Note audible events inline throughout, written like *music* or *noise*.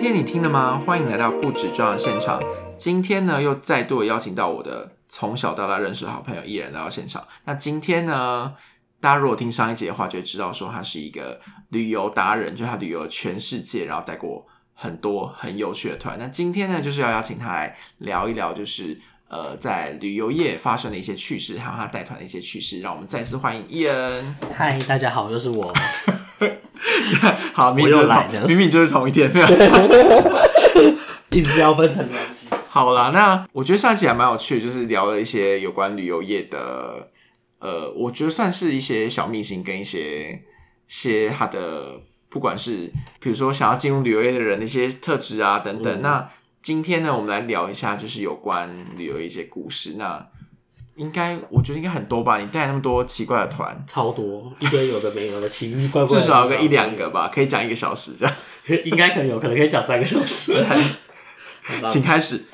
今天你听了吗？欢迎来到不止这样的现场。今天呢，又再度邀请到我的从小到大认识的好朋友艺人来到现场。那今天呢，大家如果听上一集的话，就会知道说他是一个旅游达人，就是他旅游全世界，然后带过很多很有趣的团。那今天呢，就是要邀请他来聊一聊，就是呃，在旅游业发生的一些趣事，还有他带团的一些趣事。让我们再次欢迎艺人。嗨，大家好，又是我。*laughs* 好，明明就是明明就是同一天。没有 *laughs* 一直要分成两集。好啦，那我觉得上一期还蛮有趣的，就是聊了一些有关旅游业的，呃，我觉得算是一些小秘辛跟一些些他的，不管是比如说想要进入旅游业的人的一些特质啊等等。那今天呢，我们来聊一下就是有关旅游业一些故事。那应该我觉得应该很多吧？你带那么多奇怪的团，超多，一堆有的没有的，奇奇怪怪的。至少有个一两个吧，可以讲一个小时这样。应该可能有，可能可以讲三个小时。*laughs* 请开始。*laughs*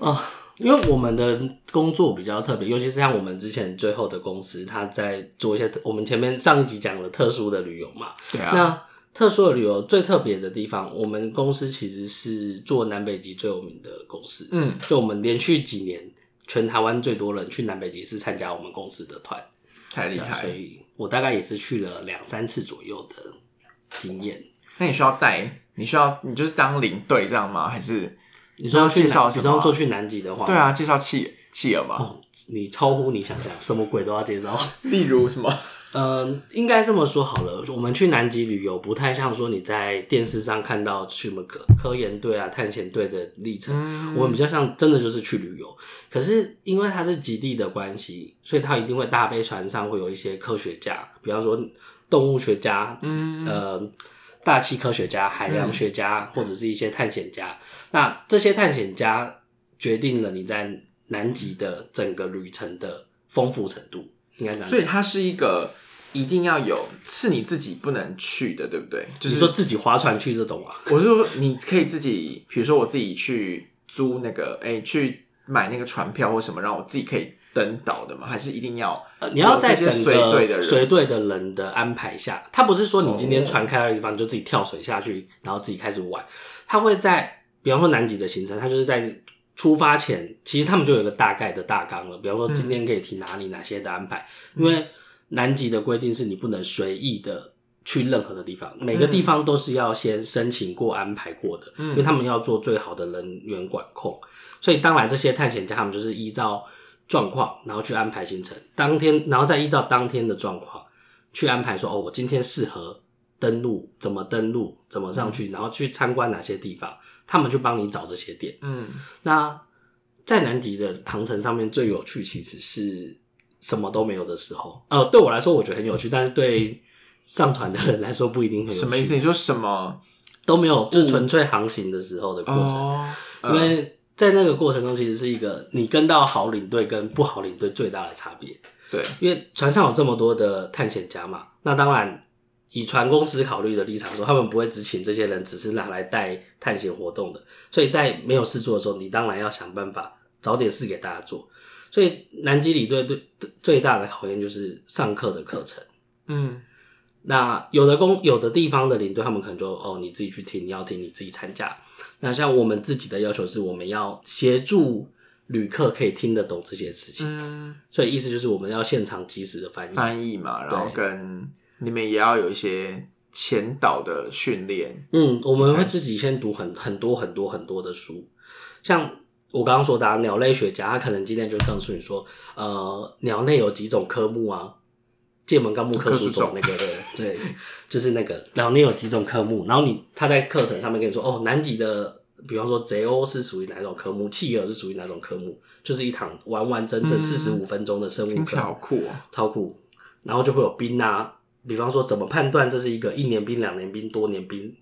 啊因为我们的工作比较特别，尤其是像我们之前最后的公司，他在做一些我们前面上一集讲的特殊的旅游嘛。对啊，那特殊的旅游最特别的地方，我们公司其实是做南北极最有名的公司。嗯，就我们连续几年，全台湾最多人去南北极是参加我们公司的团。太厉害了。所以我大概也是去了两三次左右的经验。那你需要带？你需要你就是当领队这样吗？还是你说要介绍你说做去南极的话，对啊，介绍企企鹅嘛？哦，你超乎你想象，什么鬼都要介绍。*laughs* 例如什么？嗯，应该这么说好了，我们去南极旅游不太像说你在电视上看到去什么科科研队啊、探险队的历程，嗯我们比较像真的就是去旅游。可是因为它是极地的关系，所以它一定会大飞船上会有一些科学家，比方说动物学家、嗯呃大气科学家、海洋学家，或者是一些探险家。那这些探险家决定了你在南极的整个旅程的丰富程度，应该讲。所以它是一个一定要有，是你自己不能去的，对不对？就是你说自己划船去这种啊？我是说，你可以自己，比如说我自己去租那个，哎、去买那个船票或什么，让我自己可以登岛的吗？还是一定要呃，你要在整随队的随队的人的安排下，他不是说你今天船开到地方你就自己跳水下去，然后自己开始玩。他会在，比方说南极的行程，他就是在出发前，其实他们就有一个大概的大纲了。比方说今天可以提哪里，哪些的安排。因为南极的规定是你不能随意的去任何的地方，每个地方都是要先申请过、安排过的，因为他们要做最好的人员管控。所以当然这些探险家他们就是依照状况，然后去安排行程，当天然后再依照当天的状况去安排说，哦，我今天适合登陆，怎么登陆，怎么上去，然后去参观哪些地方，他们去帮你找这些点。嗯，那在南极的航程上面最有趣其实是什么都没有的时候，呃，对我来说我觉得很有趣，但是对上船的人来说不一定很有趣。什么意思？你说什么？都没有，就是纯粹航行的时候的过程。哦，因为在那个过程中，其实是一个你跟到好领队跟不好领队最大的差别。对，因为船上有这么多的探险家嘛，那当然以船公司考虑的立场说，他们不会只请这些人，只是拿来带探险活动的。所以在没有事做的时候，你当然要想办法找点事给大家做。所以南极领队对对最大的考验就是上课的课程。嗯，那有的公有的地方的领队，他们可能就哦，你自己去听，你要听你自己参加。那像我们自己的要求是，我们要协助旅客可以听得懂这些事情，嗯，所以意思就是我们要现场及时的翻译。翻译嘛，然后跟你们也要有一些前导的训练。嗯，我们会自己先读很很多很多很多的书，像我刚刚说的、啊、鸟类学家，他可能今天就告诉你说，呃，鸟类有几种科目啊，界门纲目科属种那个对对，*laughs* 就是那个鸟类有几种科目，然后你他在课程上面跟你说，哦，南极的，比方说贼鸥是属于哪种科目，企鹅是属于哪种科目，就是一堂完完整整四十五分钟的生物课听起来，好酷哦！超酷。然后就会有冰啊，比方说怎么判断这是一个一年冰、两年冰、多年冰，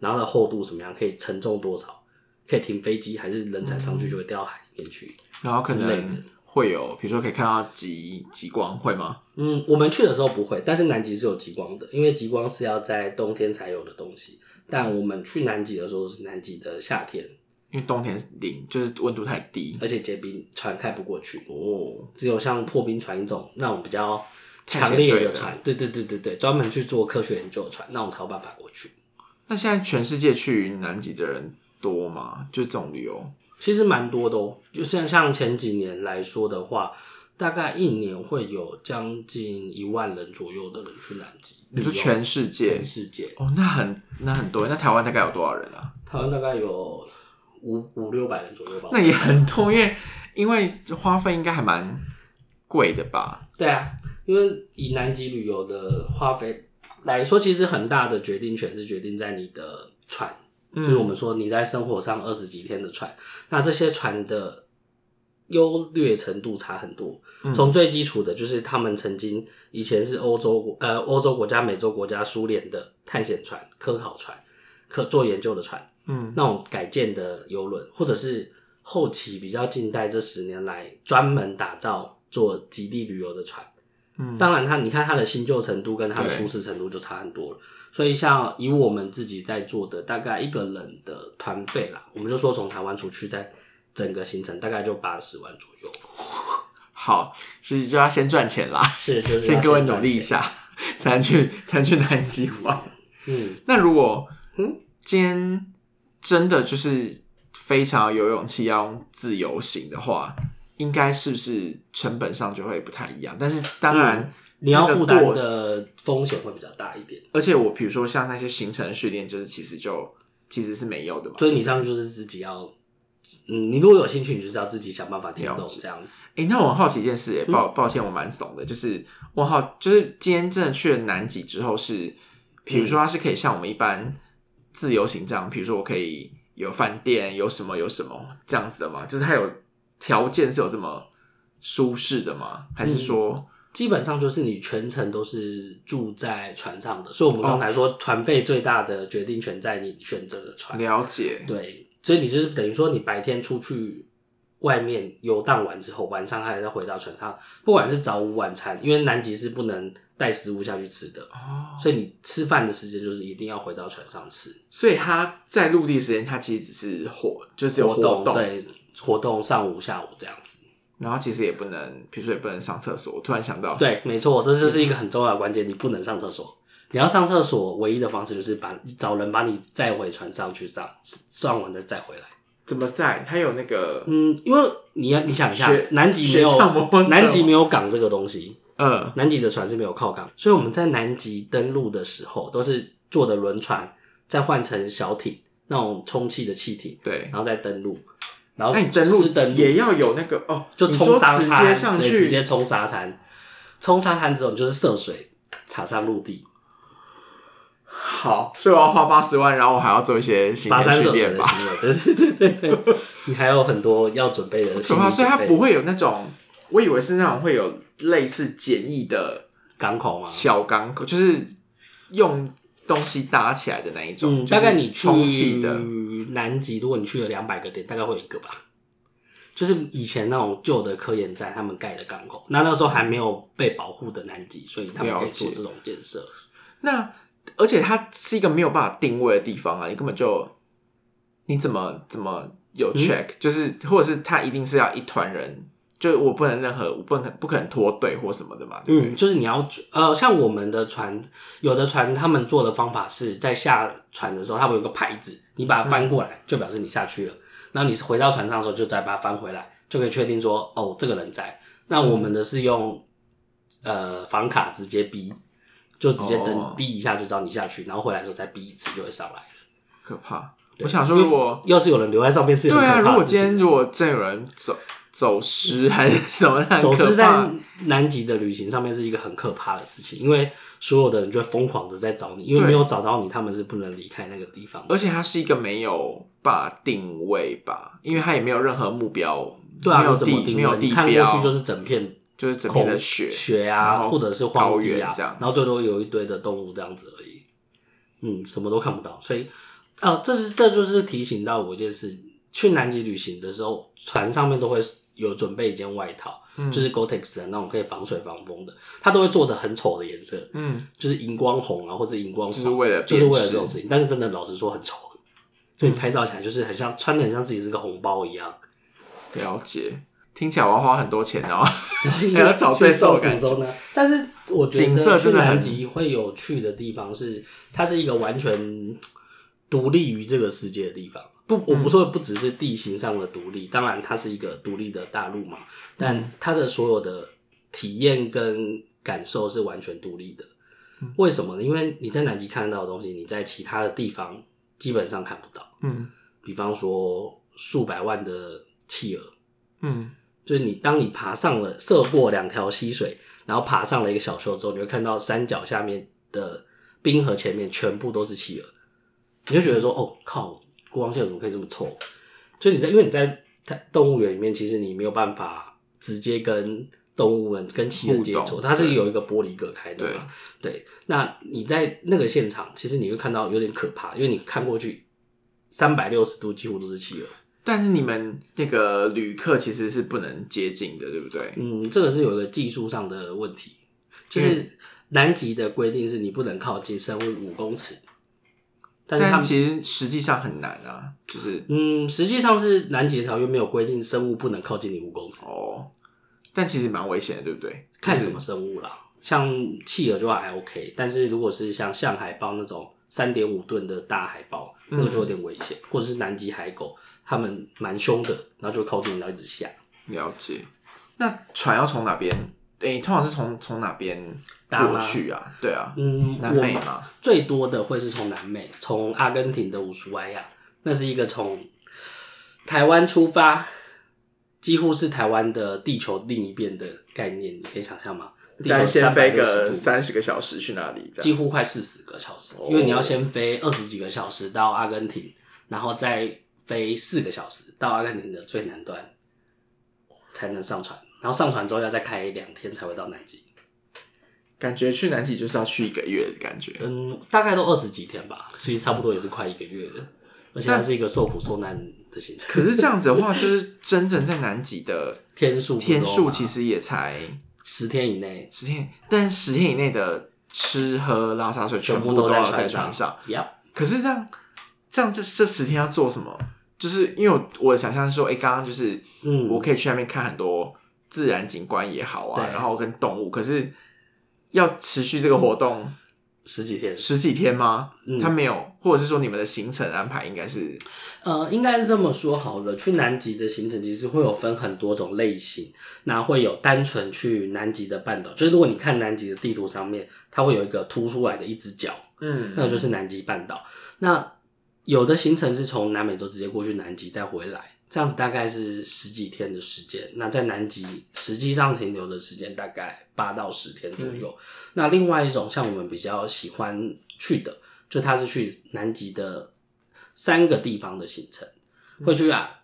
然后的厚度什么样，可以承重多少，可以停飞机，还是人踩上去就会掉到海里面去。然后可之类的能会有，比如说可以看到极极光，会吗？嗯，我们去的时候不会，但是南极是有极光的，因为极光是要在冬天才有的东西。但我们去南极的时候是南极的夏天，因为冬天零就是温度太低而且结冰，船开不过去，哦。只有像破冰船一种那种比较强烈的船，对对对对对，专门去做科学研究的船，那种才有办法过去。那现在全世界去南极的人多吗？就这种旅游，其实蛮多的哦。就像像前几年来说的话，大概一年会有将近一万人左右的人去南极。你说全世界全？世界，哦，那很那很多。那台湾大概有多少人啊？台湾大概有五五六百人左右吧。那也很多，因为因为花费应该还蛮贵的吧？对啊，因为以南极旅游的花费来说，其实很大的决定权是决定在你的船，就是我们说你在生活上二十几天的船，那这些船的优劣程度差很多。从最基础的就是他们曾经以前是欧洲呃欧洲国家、美洲国家、苏联的探险船、科考船、可做研究的船，嗯，那种改建的游轮，或者是后期比较近代这十年来专门打造做极地旅游的船。嗯当然它你看它的新旧程度跟它的舒适程度就差很多了。所以像以我们自己在做的，大概一个人的团费啦，我们就说从台湾出去，在整个行程大概就八十万左右。好，所以就要先赚钱啦，是，就是先各位努力一。下，才能去才能去南极玩。嗯，那如果嗯今天真的就是非常有勇气要用自由行的话，应该是不是成本上就会不太一样？但是当然，你要负担的风险会比较大一点，而且我比如说像那些行程训练，就是其实就其实是没有的嘛。所以你上去就是自己要，嗯，你如果有兴趣，你就是要自己想办法听懂这样子。哎、那我很好奇一件事、诶嗯抱抱歉，我蛮怂的，就是我好，就是今天真的去了南极之后是，比如说它是可以像我们一般自由行这样，比如说我可以有饭店，有什么有什么这样子的吗？就是它有条件是有这么舒适的吗？还是说，基本上就是你全程都是住在船上的，所以我们刚才说船费最大的决定权在你选择的船。了解？对，所以你就是等于说你白天出去外面游荡完之后，晚上还要回到船上，不管是早午晚餐，因为南极是不能带食物下去吃的，哦，所以你吃饭的时间就是一定要回到船上吃。所以它在陆地时间，它其实只是活，就是有活活动，对活动上午下午这样子。然后其实也不能，比如说也不能上厕所。我突然想到，对，没错，这就是一个很重要的关键，你不能上厕所。你要上厕所，唯一的方式就是把找人把你载回船上去上，上完再再回来。怎么载？它有那个，嗯，因为你要你想一下，南极没有南极没有港这个东西，嗯，南极的船是没有靠港，所以我们在南极登陆的时候都是坐的轮船，再换成小艇那种充气的气艇，对。然后再登陆，然后那你登陆也要有那个哦，就冲沙直接滩，上去，对直接冲沙滩，冲沙滩之后你就是涉水踩上陆地，好，所以我要花八十万，然后我还要做一些行跋前山涉水的训练吧。行为，对对对对对，你还有很多要准备的可怕，心理。所以它不会有那种，我以为是那种会有类似简易的港口吗？小港口，就是用东西搭起来的那一种。嗯，大概你充气的，去南极，如果你去了两百个点，大概会有一个吧。就是以前那种旧的科研站他们盖的港口，那那时候还没有被保护的南极，所以他们可以做这种建设。那而且它是一个没有办法定位的地方啊，你根本就你怎么怎么嗯有 check，、就是或者是他一定是要一团人，就我不能任何我不能不可能脱队或什么的嘛，对不对？嗯，就是你要呃，像我们的船，有的船他们做的方法是在下船的时候，他们有个牌子，你把它翻过来，就表示你下去了。然后你是回到船上的时候，就再把它翻回来，就可以确定说，哦，这个人在。那我们的是用呃房卡直接逼，就直接哦登逼一下就知道你下去，然后回来的时候再逼一次就会上来了。可怕。我想说，如果要是有人留在上面是有对啊，如果今天如果真有人走走失还是什么，很走失在。南极的旅行上面是一个很可怕的事情，因为所有的人就会疯狂的在找你，因为没有找到你，他们是不能离开那个地方。而且它是一个没有把定位吧，因为它也没有任何目标，对啊，没有怎么地定位？没有地你看过，去就是整片就是整片的雪，雪然啊，或者是荒原啊原这样，然后最多有一堆的动物这样子而已。嗯，什么都看不到，所以呃，这是这就是提醒到我一件事：去南极旅行的时候，船上面都会有准备一件外套，嗯就是 Gore-Tex 的那种可以防水防风的，它都会做的很丑的颜色，嗯，就是荧光红啊，或者荧光黄，就是为了就是为了这种事情。但是真的老实说很丑，所以你拍照起来就是很像穿的很像自己是个红包一样，了解。听起来我要花很多钱哦，*laughs* 还要找对手的感受。呢。但是我觉景色得去南极会有趣的地方是，它是一个完全独立于这个世界的地方。不，我不说不只是地形上的独立，当然它是一个独立的大陆嘛，但它的所有的体验跟感受是完全独立的。为什么呢？因为你在南极看到的东西，你在其他的地方基本上看不到。嗯比方说数百万的企鹅，嗯，就是你当你爬上了涉过两条溪水，然后爬上了一个小丘之后，你会看到山脚下面的冰河前面全部都是企鹅，你就觉得说，哦靠，国王蟹怎么可以这么臭？就你在，因为你在它动物园里面，其实你没有办法直接跟动物们跟企鹅接触，它是有一个玻璃隔开的嘛。对，那你在那个现场，其实你会看到有点可怕，因为你看过去三百六十度几乎都是企鹅。但是你们那个旅客其实是不能接近的，对不对？嗯，这个是有一个技术上的问题，就是南极的规定是你不能靠近生物五公尺，但是他其实实际上很难啊，就是嗯，实际上是南极的条约没有规定生物不能靠近你五公尺，哦，但其实蛮危险的，对不对？看什么生物啦，像企鹅就还 OK，但是如果是像象海豹那种三点五吨的大海豹，那个就有点危险，或者是南极海狗，它们蛮凶的，然后就会靠近你，然后一直下。了解。那船要从哪边？诶、通常是从从哪边过去啊？对啊，嗯，南我美嘛。最多的会是从南美，从阿根廷的乌苏埃亚，那是一个从台湾出发，几乎是台湾的地球另一边的概念，你可以想象吗？地球先飞个三十个小时去那里，几乎快四十个小时，哦因为你要先飞二十几个小时到阿根廷，然后再飞四个小时到阿根廷的最南端，才能上船。然后上船之后要再开两天才会到南极，感觉去南极就是要去一个月的感觉。嗯，大概都二十几天吧，所以差不多也是快一个月了。而且它是一个受苦受难的行程，可是这样子的话，*laughs* 就是真正在南极的天数天数其实也才十天以内十天，但十天以内的吃喝拉撒睡全部部都要在在船上。Yep，可是这样，这样这这十天要做什么？就是因为我我想象是说，哎、刚刚就是嗯，我可以去那边看很多自然景观也好啊，然后跟动物，可是要持续这个活动十几天，十几天吗？嗯他没有，或者是说你们的行程安排应该是呃，应该是这么说好了。去南极的行程其实会有分很多种类型，那会有单纯去南极的半岛，就是如果你看南极的地图上面，它会有一个凸出来的一只脚，嗯那就是南极半岛。那有的行程是从南美洲直接过去南极再回来，这样子大概是十几天的时间。那在南极实际上停留的时间大概八到十天左右。那另外一种像我们比较喜欢去的，就它是去南极的三个地方的行程，会去啊，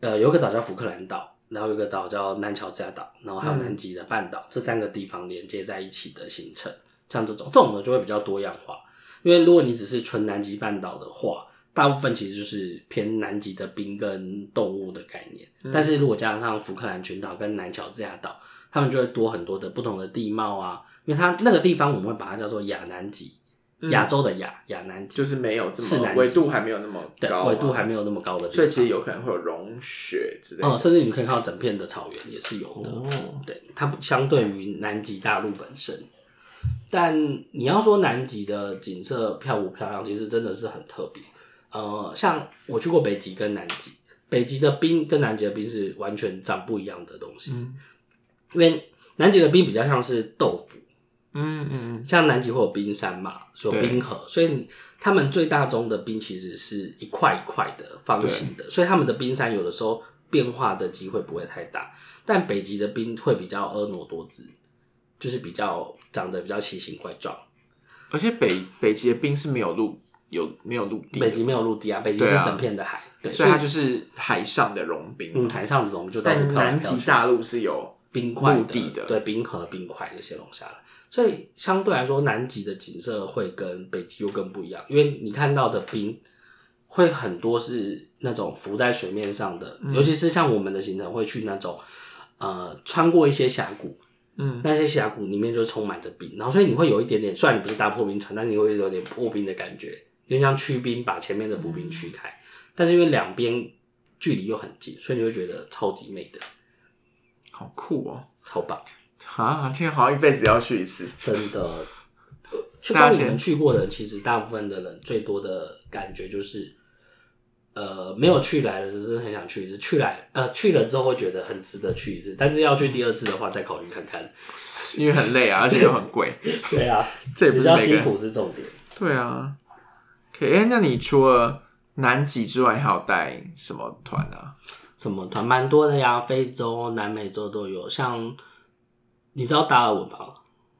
呃，有一个岛叫福克兰岛，然后有一个岛叫南乔治亚岛，然后还有南极的半岛，这三个地方连接在一起的行程。像这种这种的就会比较多样化，因为如果你只是纯南极半岛的话，大部分其实就是偏南极的冰跟动物的概念。但是如果加上福克兰群岛跟南乔治亚岛，他们就会多很多的不同的地貌啊，因为它那个地方我们会把它叫做亚南极，亚洲的亚亚南极，就是没有这么纬度还没有那么，高、啊，纬度还没有那么高的地方，所以其实有可能会有融雪之类的。哦，甚至你可以看到整片的草原也是有的。哦对，它不相对于南极大陆本身，但你要说南极的景色漂不漂亮，其实真的是很特别。呃，像我去过北极跟南极，北极的冰跟南极的冰是完全长不一样的东西，嗯因为南极的冰比较像是豆腐，嗯嗯像南极会有冰山嘛，有对冰河，所以他们最大宗的冰其实是一块一块的方形的，所以他们的冰山有的时候变化的机会不会太大。但北极的冰会比较婀娜多姿，就是比较长得比较奇形怪状。而且北北极的冰是没有陆有没有陆地，北极没有陆地啊，北极是整片的海，对，所以它就是海上的融冰。嗯海上的融就到处但飘来飘去。南极大陆是有冰块陆地的对冰河、冰块这些融下来，所以相对来说，南极的景色会跟北极又更不一样，因为你看到的冰会很多是那种浮在水面上的，嗯尤其是像我们的行程会去那种呃穿过一些峡谷，嗯，那些峡谷里面就充满着冰，然后所以你会有一点点，虽然你不是大破冰船，但你会有点破冰的感觉，有点像驱兵把前面的伏兵驱开，但是因为两边距离又很近，所以你会觉得超级美的，好酷哦！超棒。啊，天，好像一辈子要去一次。真的，*laughs* 呃去大家先光你们去过的人，其实大部分的人最多的感觉就是，呃，没有去来的，只是很想去一次。去来，呃，去了之后会觉得很值得去一次，但是要去第二次的话，再考虑看看。因为很累啊，而且又很贵，*laughs* 对啊，这也不比较辛。苦是重点。对啊。哎、那你除了南极之外，还有带什么团啊？什么团蛮多的呀，非洲、南美洲都有。像你知道达尔文吧？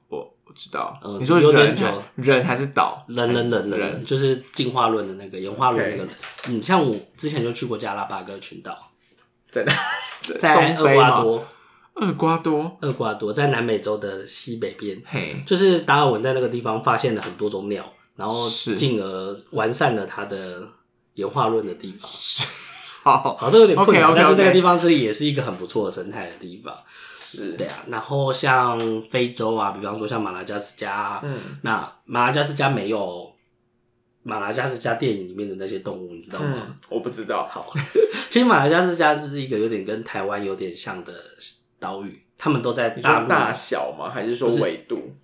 我我知道，呃你说人有点久人还是岛？人人人人就是进化论的那个演化论那个。嗯，像我之前就去过加拉巴哥群岛，*laughs* 在哪？*laughs* 在厄？瓜多，厄瓜多。厄瓜多在南美洲的西北边。嘿，就是达尔文在那个地方发现了很多种鸟，然后是进而完善了他的演化论的地方。*laughs* 好，好，这有点困难但是那个地方是也是一个很不错的生态的地方。是对啊，然后像非洲啊，比方说像马拉加斯加、啊，嗯，那马拉加斯加没有马拉加斯加电影里面的那些动物，你知道吗？嗯，我不知道。好，*laughs* 其实马拉加斯加就是一个有点跟台湾有点像的岛屿，他们都在你大大小吗？还是说纬度？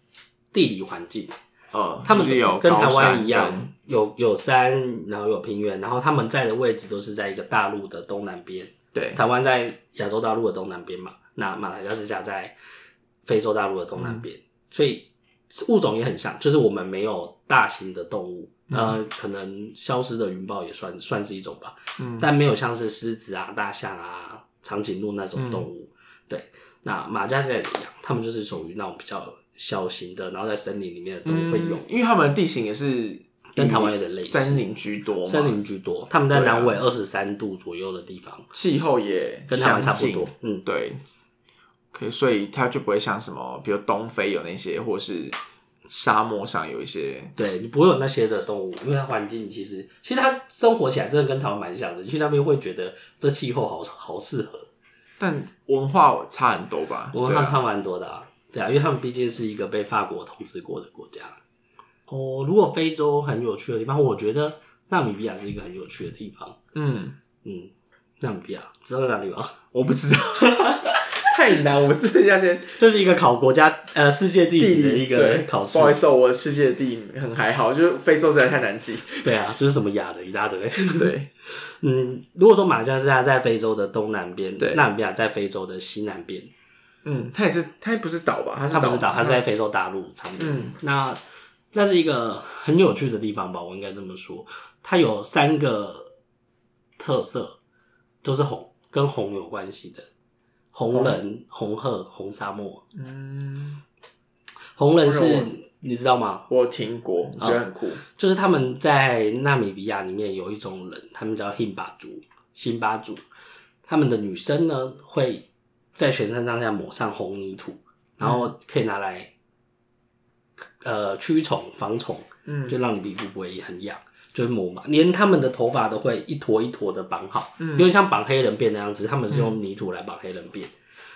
地理环境，嗯，他们就是有跟台高山湾一样，有有山，然后有平原，然后他们在的位置都是在一个大陆的东南边。对，台湾在亚洲大陆的东南边嘛，那马来西亚在非洲大陆的东南边，所以物种也很像，就是我们没有大型的动物，呃，可能消失的云豹也算算是一种吧，嗯但没有像是狮子啊、大象啊、长颈鹿那种动物。对，那马加斯加也一样，他们就是属于那种比较小型的，然后在森林里面的动物会有。嗯，因为他们的地形也是跟台湾有点类似森林居多嘛，森林居多，他们在南纬二十三度左右的地方，气候也跟台湾差不多。嗯，对，可以，所以它就不会像什么，比如东非有那些，或是沙漠上有一些，对你不会有那些的动物，因为它环境其实其实它生活起来真的跟台湾蛮像的。你去那边会觉得这气候好好适合，但文化差很多吧？文化差蛮多的啊。对啊，因为他们毕竟是一个被法国统治过的国家。哦，如果非洲很有趣的地方，我觉得纳米比亚是一个很有趣的地方。嗯，嗯，纳米比亚知道在哪里吗？我不知道，*laughs* 太难，我是不是要先 *laughs* 这是一个考国家呃世界地地理的一个考试不。好意思哦，我的世界地理很还好，就是非洲实在太难记。对啊，就是什么亚的一大堆。对，*laughs* 嗯，如果说马加斯加在非洲的东南边，对纳米比亚在非洲的西南边，嗯，它也是，它不是岛吧？它是它不是岛，吗它是在非洲大陆上面。嗯，那那是一个很有趣的地方吧，我应该这么说。它有三个特色，都是红，跟红有关系的。红人、红鹤、红沙漠。嗯，红人是你知道吗？我听过，我觉得很酷。就是他们在纳米比亚里面有一种人，他们叫辛巴族，辛巴族。他们的女生呢，会在全身上下抹上红泥土，然后可以拿来呃驱虫、防虫，嗯就让你皮肤不会很痒。就是抹嘛，连他们的头发都会一坨一坨的绑好，嗯有点像绑黑人辫那样子。他们是用泥土来绑黑人辫，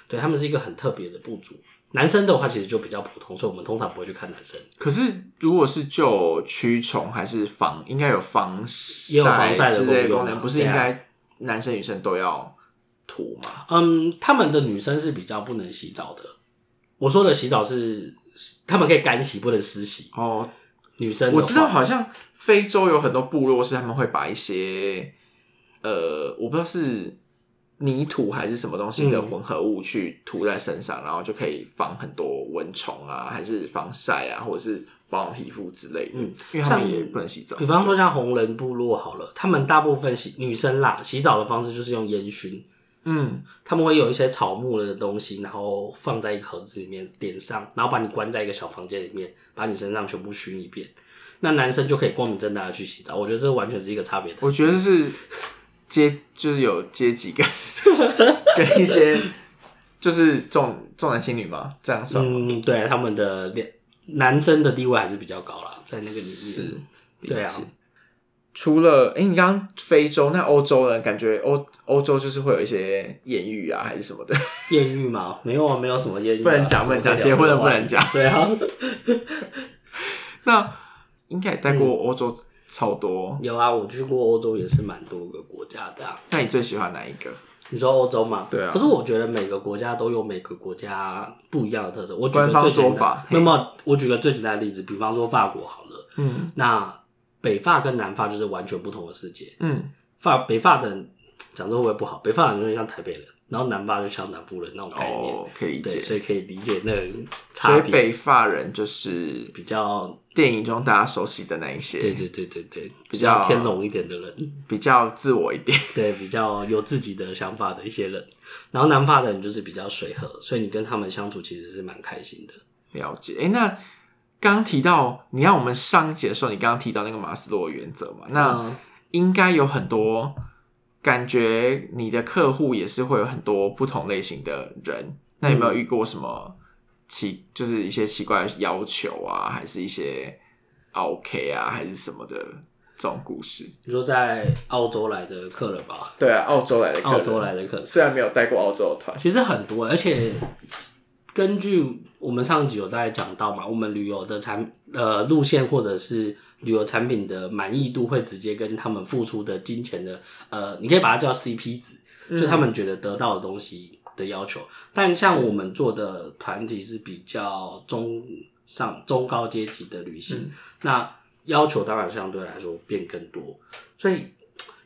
对他们是一个很特别的部族。男生的话其实就比较普通，所以我们通常不会去看男生。可是如果是就驱虫还是防，应该有防也有防晒的之类功能，不是应该男生女生都要涂吗？嗯，他们的女生是比较不能洗澡的。我说的洗澡是，他们可以干洗，不能湿洗。哦，女生我知道，好像非洲有很多部落是他们会把一些呃，我不知道是泥土还是什么东西的嗯混合物去涂在身上，然后就可以防很多蚊虫啊，还是防晒啊，或者是保养皮肤之类的。嗯，因为他们也不能洗澡。比方说像红人部落好了，他们大部分洗女生啦，洗澡的方式就是用烟熏。嗯，他们会有一些草木的东西，然后放在一个盒子里面点上，然后把你关在一个小房间里面，把你身上全部熏一遍。那男生就可以光明正大的去洗澡，我觉得这完全是一个差别的。我觉得是阶，*laughs* 就是有阶级感跟一些就是重重男轻女嘛，这样算吗？嗯，对，他们的脸男生的地位还是比较高啦，在那个里面。是，对啊。除了哎、诶你刚刚非洲，那欧洲呢？感觉欧欧洲就是会有一些艳遇啊，还是什么的，*laughs* 艳遇吗？没有啊，没有什么艳遇啊、不能讲不能讲结婚了不能讲 *laughs* 对啊，*laughs* 那应该也待过欧洲超多。有啊，我去过欧洲也是蛮多个国家的、啊。那你最喜欢哪一个？你说欧洲嘛？对啊可是我觉得每个国家都有每个国家不一样的特色。我举个最简单说法那么，我举个最简单的例子，比方说法国好了，嗯那北法跟南法就是完全不同的世界。嗯，法北法的人讲这会不会不好？北法人就像台北人，然后南法就像南部人那种概念。哦，可以理对，解。所以可以理解那个差别，以北法人就是比较电影中大家熟悉的那一些，对对对对对，比较较天龙一点的人，比较自我一点。*laughs* 对，比较有自己的想法的一些人。然后南法的人就是比较随和，所以你跟他们相处其实是蛮开心的。了解。哎、那刚刚提到，你看我们上一节的时候，你刚刚提到那个马斯洛原则嘛，那嗯。应该有很多感觉，你的客户也是会有很多不同类型的人。那有没有遇过什么奇，就是一些奇怪的要求啊，还是一些 OK 啊，还是什么的这种故事？你说在澳洲来的客人吧，对啊，澳洲来的客人。澳洲来的客人。虽然没有带过澳洲的团，其实很多，而且根据我们上集有大概讲到嘛，我们旅游的产呃路线或者是旅游产品的满意度会直接跟他们付出的金钱的呃，你可以把它叫 CP 值，就他们觉得得到的东西的要求。但像我们做的团体是比较中上中高阶级的旅行，那要求当然相对来说变更多，所以。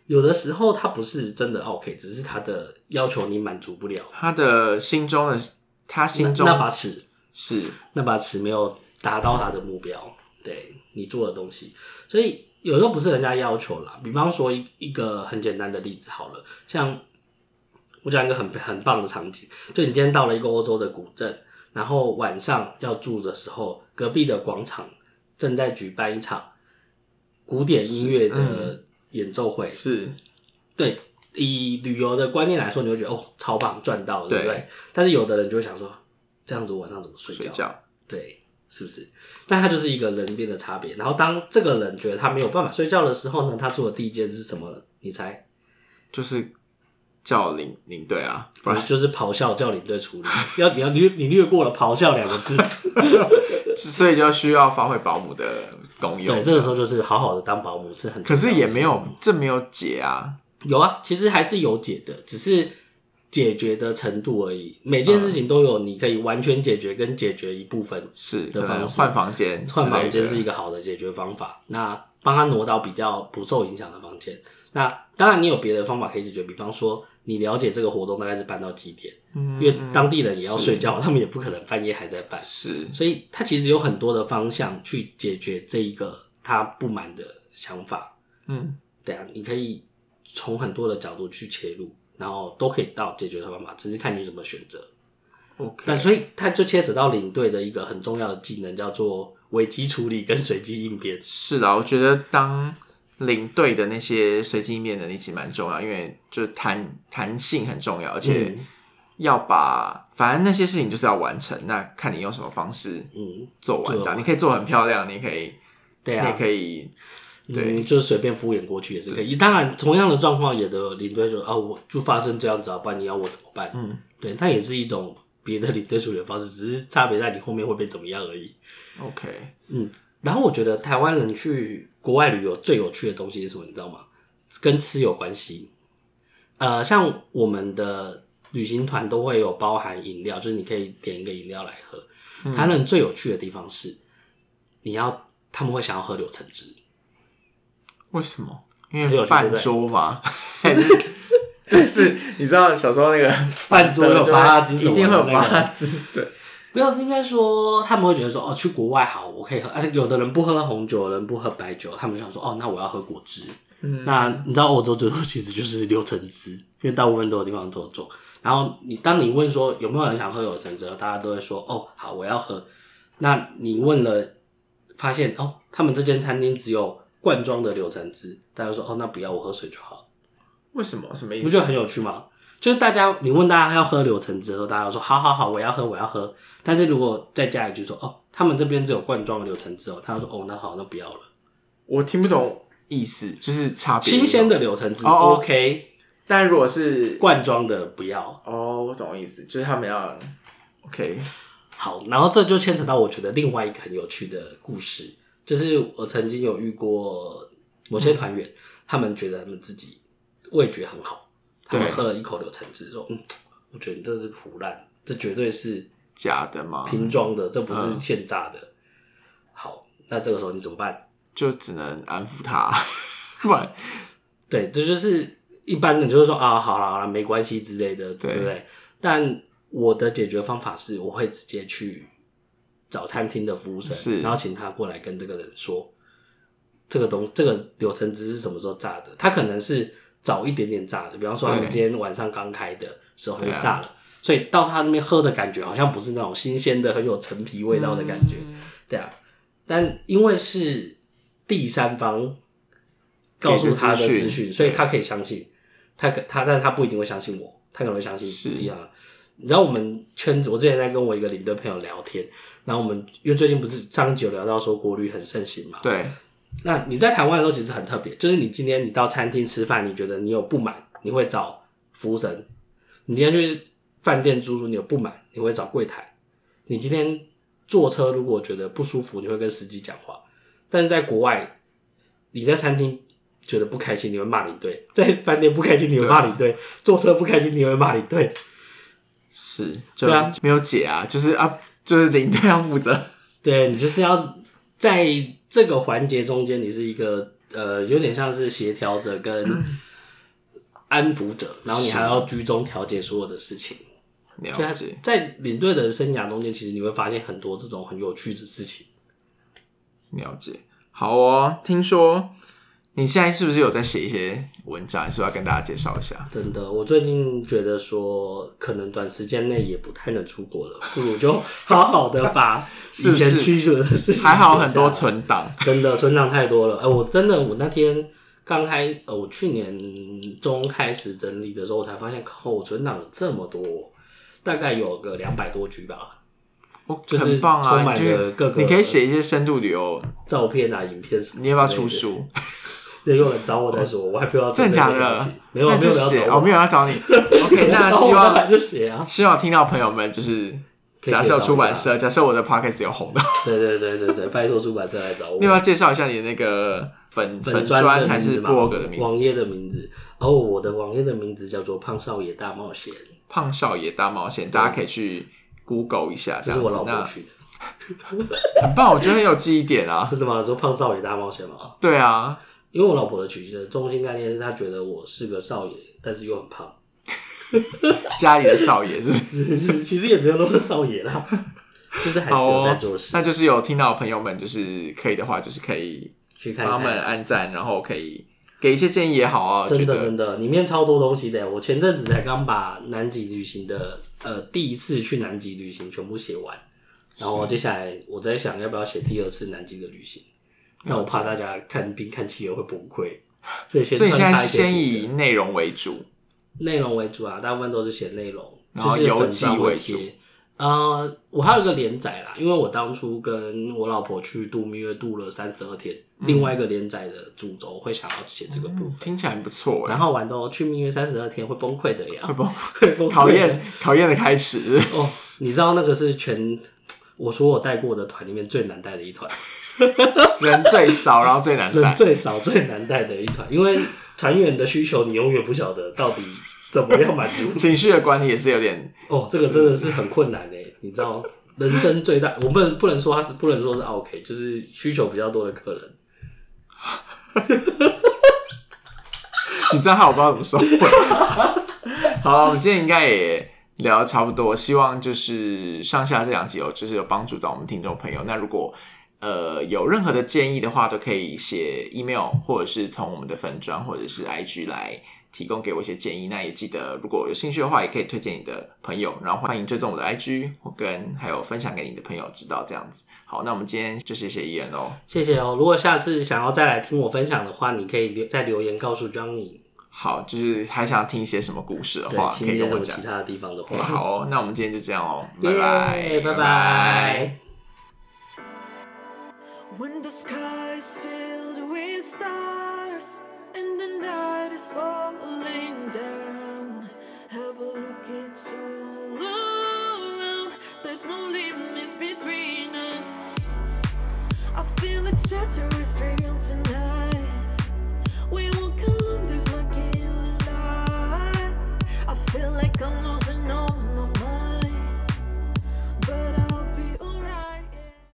有的时候他不是真的 OK，只是他的要求你满足不了，他的心中的他心中那把尺，是。那把尺没有达到他的目标，对你做的东西，所以有时候不是人家要求啦。比方说一一个很简单的例子好了，像我讲一个很很棒的场景，就你今天到了一个欧洲的古镇，然后晚上要住的时候，隔壁的广场正在举办一场古典音乐的演奏会，是。对，以旅游的观念来说，你会觉得哦，超棒，赚到了，对不对对？但是有的人就会想说，这样子晚上怎么睡觉？睡觉，对，是不是？但他就是一个人变的差别。然后当这个人觉得他没有办法睡觉的时候呢，他做的第一件是什么呢？你猜？就是叫领领队啊，不然就是咆哮叫领队处理。要你要你你略过了咆哮两个字，*laughs* 所以就需要发挥保姆的功用。对，这个时候就是好好的当保姆是很的。可是也没有这没有解啊，有啊，其实还是有解的，只是解决的程度而已。每件事情都有你可以完全解决跟解决一部分，是的方式换房间换房间是一个好的解决方法。那帮他挪到比较不受影响的房间。那当然，你有别的方法可以解决，比方说你了解这个活动大概是办到几点，因为当地人也要睡觉，他们也不可能半夜还在办，是所以他其实有很多的方向去解决这一个他不满的想法。嗯，对啊，你可以从很多的角度去切入，然后都可以到解决的方法，只是看你怎么选择。OK，但所以它就牵扯到领队的一个很重要的技能，叫做危机处理跟随机应变。是啦，我觉得当领队的那些随机应变能力其实蛮重要，因为就是弹弹性很重要，而且嗯要把反正那些事情就是要完成，那看你用什么方式嗯，做完。做这样你可以做很漂亮，你可以，对啊你也，可以，对嗯，就是随便敷衍过去也是可以。当然，同样的状况，有的领队说啊，我就发生这样子啊，不然你要我怎么办？嗯，对，它也是一种别的领队处理的方式，只是差别在你后面会被怎么样而已。OK，嗯然后我觉得台湾人去国外旅游最有趣的东西是什么？你知道吗？跟吃有关系。呃，像我们的旅行团都会有包含饮料，就是你可以点一个饮料来喝。台湾人最有趣的地方是，你要他们会想要喝柳橙汁。为什么？因为饭桌嘛，*laughs* 还是就是你知道小时候那个饭桌有八拉汁什么的一定会有那个八拉汁，对，不要应该说他们会觉得说哦，去国外好，我可以喝。而且有的人不喝红酒，有人不喝白酒，他们就想说哦，那我要喝果汁。嗯，那你知道欧洲最多其实就是柳橙汁，因为大部分都有地方都有种。然后你当你问说有没有人想喝柳橙汁，大家都会说哦，好，我要喝。那你问了，发现哦，他们这间餐厅只有罐装的柳橙汁，大家说哦，那不要，我喝水就好。为什么？什么意思？不觉得很有趣吗？就是大家，你问大家要喝柳橙汁的时候，大家都说好好好，我要喝，我要喝。但是如果再加一句说哦，他们这边只有罐装的柳橙汁哦，他就说哦，那好，那不要了。我听不懂意思，就是差别。新鲜，的柳橙汁 OK，但如果是罐装的不要。哦，我懂意思，就是他们要 OK，好，然后这就牵扯到我觉得另外一个很有趣的故事，就是我曾经有遇过某些团员，他们觉得他们自己味觉很好，他们喝了一口柳橙汁，说：“嗯，我觉得你这是腐烂，这绝对是假的嘛？瓶装的，这不是嗯现榨的。好，那这个时候你怎么办？就只能安抚他，*laughs* 不然对，这就是一般的，就是说啊，好了好了，没关系之类的，对对不对？但我的解决方法是，我会直接去找餐厅的服务生，是然后请他过来跟这个人说，这个东这个柳橙汁是什么时候榨的？他可能是早一点点榨的，比方说他们今天晚上刚开的时候就榨了，所以到他那边喝的感觉好像不是那种新鲜的、很有陈皮味道的感觉，嗯对啊。但因为是第三方告诉他的资讯，所以他可以相信。他可他，但是他不一定会相信我，他可能会相信第二。你知道我们圈子，我之前在跟我一个领队朋友聊天，然后我们因为最近不是上一集有聊到说国旅很盛行嘛，对。那你在台湾的时候其实很特别，就是你今天你到餐厅吃饭，你觉得你有不满，你会找服务生；你今天去饭店住宿，你有不满，你会找柜台；你今天坐车如果觉得不舒服，你会跟司机讲话。但是在国外，你在餐厅觉得不开心，你会骂领队；在饭店不开心，你会骂领队；坐车不开心，你会骂领队。是，就对啊没有解啊，就是啊，就是领队要负责，*laughs* 对你就是要在这个环节中间，你是一个呃，有点像是协调者跟 *clears throat* 安抚者，然后你还要居中调解所有的事情。了解，在领队的生涯中间，其实你会发现很多这种很有趣的事情。了解。好哦，听说你现在是不是有在写一些文章，是不是要跟大家介绍一下？真的，我最近觉得说，可能短时间内也不太能出国了，不如就好好的把 *laughs* 以前是不是驱逐的事情还好很多存档，真的存档太多了。哎、我真的，我那天刚开，呃，我去年中开始整理的时候，我才发现，靠，我存档有这么多，大概有个两百多 G 吧，哦就是很棒啊！你可以写一些深度旅游，照片啊、影片什么。你要不要出？书？这有人找我再说，我还不要真的假的？没有，没有要找我，没有人要找你。OK，*laughs* 那希望就写啊。希望听到朋友们就是，假设有出版社，假设我的 podcast 有红的，对对对对对，拜托出版社来找我。你要不要介绍一下你的那个粉粉砖还是 blog 的名字？网页的名字。哦，我的网页的名字叫做“胖少爷大冒险胖少爷大冒险，大家可以去 Google 一下，”，这这是我样子那老婆取的。很棒，我觉得很有记忆点啊。*laughs* 真的吗？说“胖少爷大冒险”吗？对啊，因为我老婆的取的中心概念是她觉得我是个少爷，但是又很胖。*laughs* 家里的少爷是不 *laughs* 是？其实也没有那么少爷啦，*laughs* 就是还是有好哦在做事。那就是有听到朋友们，就是可以的话，就是可以去看帮他们。按赞，然后可以给一些建议也好啊。真的真的，里面超多东西的。我前阵子才刚把南极旅行的呃第一次去南极旅行全部写完，然后接下来我在想要不要写第二次南极的旅行，但我怕大家看冰看企鹅会崩溃，所以先所以你现在穿插一些先以内容为主，内容为主啊，大部分都是写内容，然后就是粉邮寄为主贴。呃，我还有一个连载啦，因为我当初跟我老婆去度蜜月度了三十二天，嗯另外一个连载的主轴会想要写这个部分。听起来很不错哎。然后玩到去蜜月三十二天会崩溃的呀，会 *laughs* 崩会崩溃考验考验的开始，哦！你知道那个是全我说我带过的团里面最难带的一团，*laughs* 人最少，然后最难人带。最少最难带的一团，因为团员的需求你永远不晓得到底怎么样满足。情绪的管理也是有点哦，这个真的是很困难诶，你知道，人生最大，我不能不能说他是不能说是 OK，就是需求比较多的客人。*laughs* 你这样害我不知道怎么收尾。*laughs* 好了，我们今天应该也聊得差不多，希望就是上下这两集哦，就是有帮助到我们听众朋友。那如果呃有任何的建议的话，都可以写 email 或者是从我们的粉砖或者是 IG 来提供给我一些建议。那也记得如果有兴趣的话，也可以推荐你的朋友，然后欢迎追踪我的 IG，或跟还有分享给你的朋友知道这样子。好，那我们今天就谢谢伊人哦。谢谢哦。如果下次想要再来听我分享的话，你可以留在留言告诉 Johnny，好，就是还想听一些什么故事的话，，可以跟我讲其。他的地方的话。好哦，那我们今天就这样哦，拜拜，拜拜。When the sky is filled with stars and the night is falling down, have a look, it's all around. There's no limits between us. I feel extraterrestrial tonight. come on.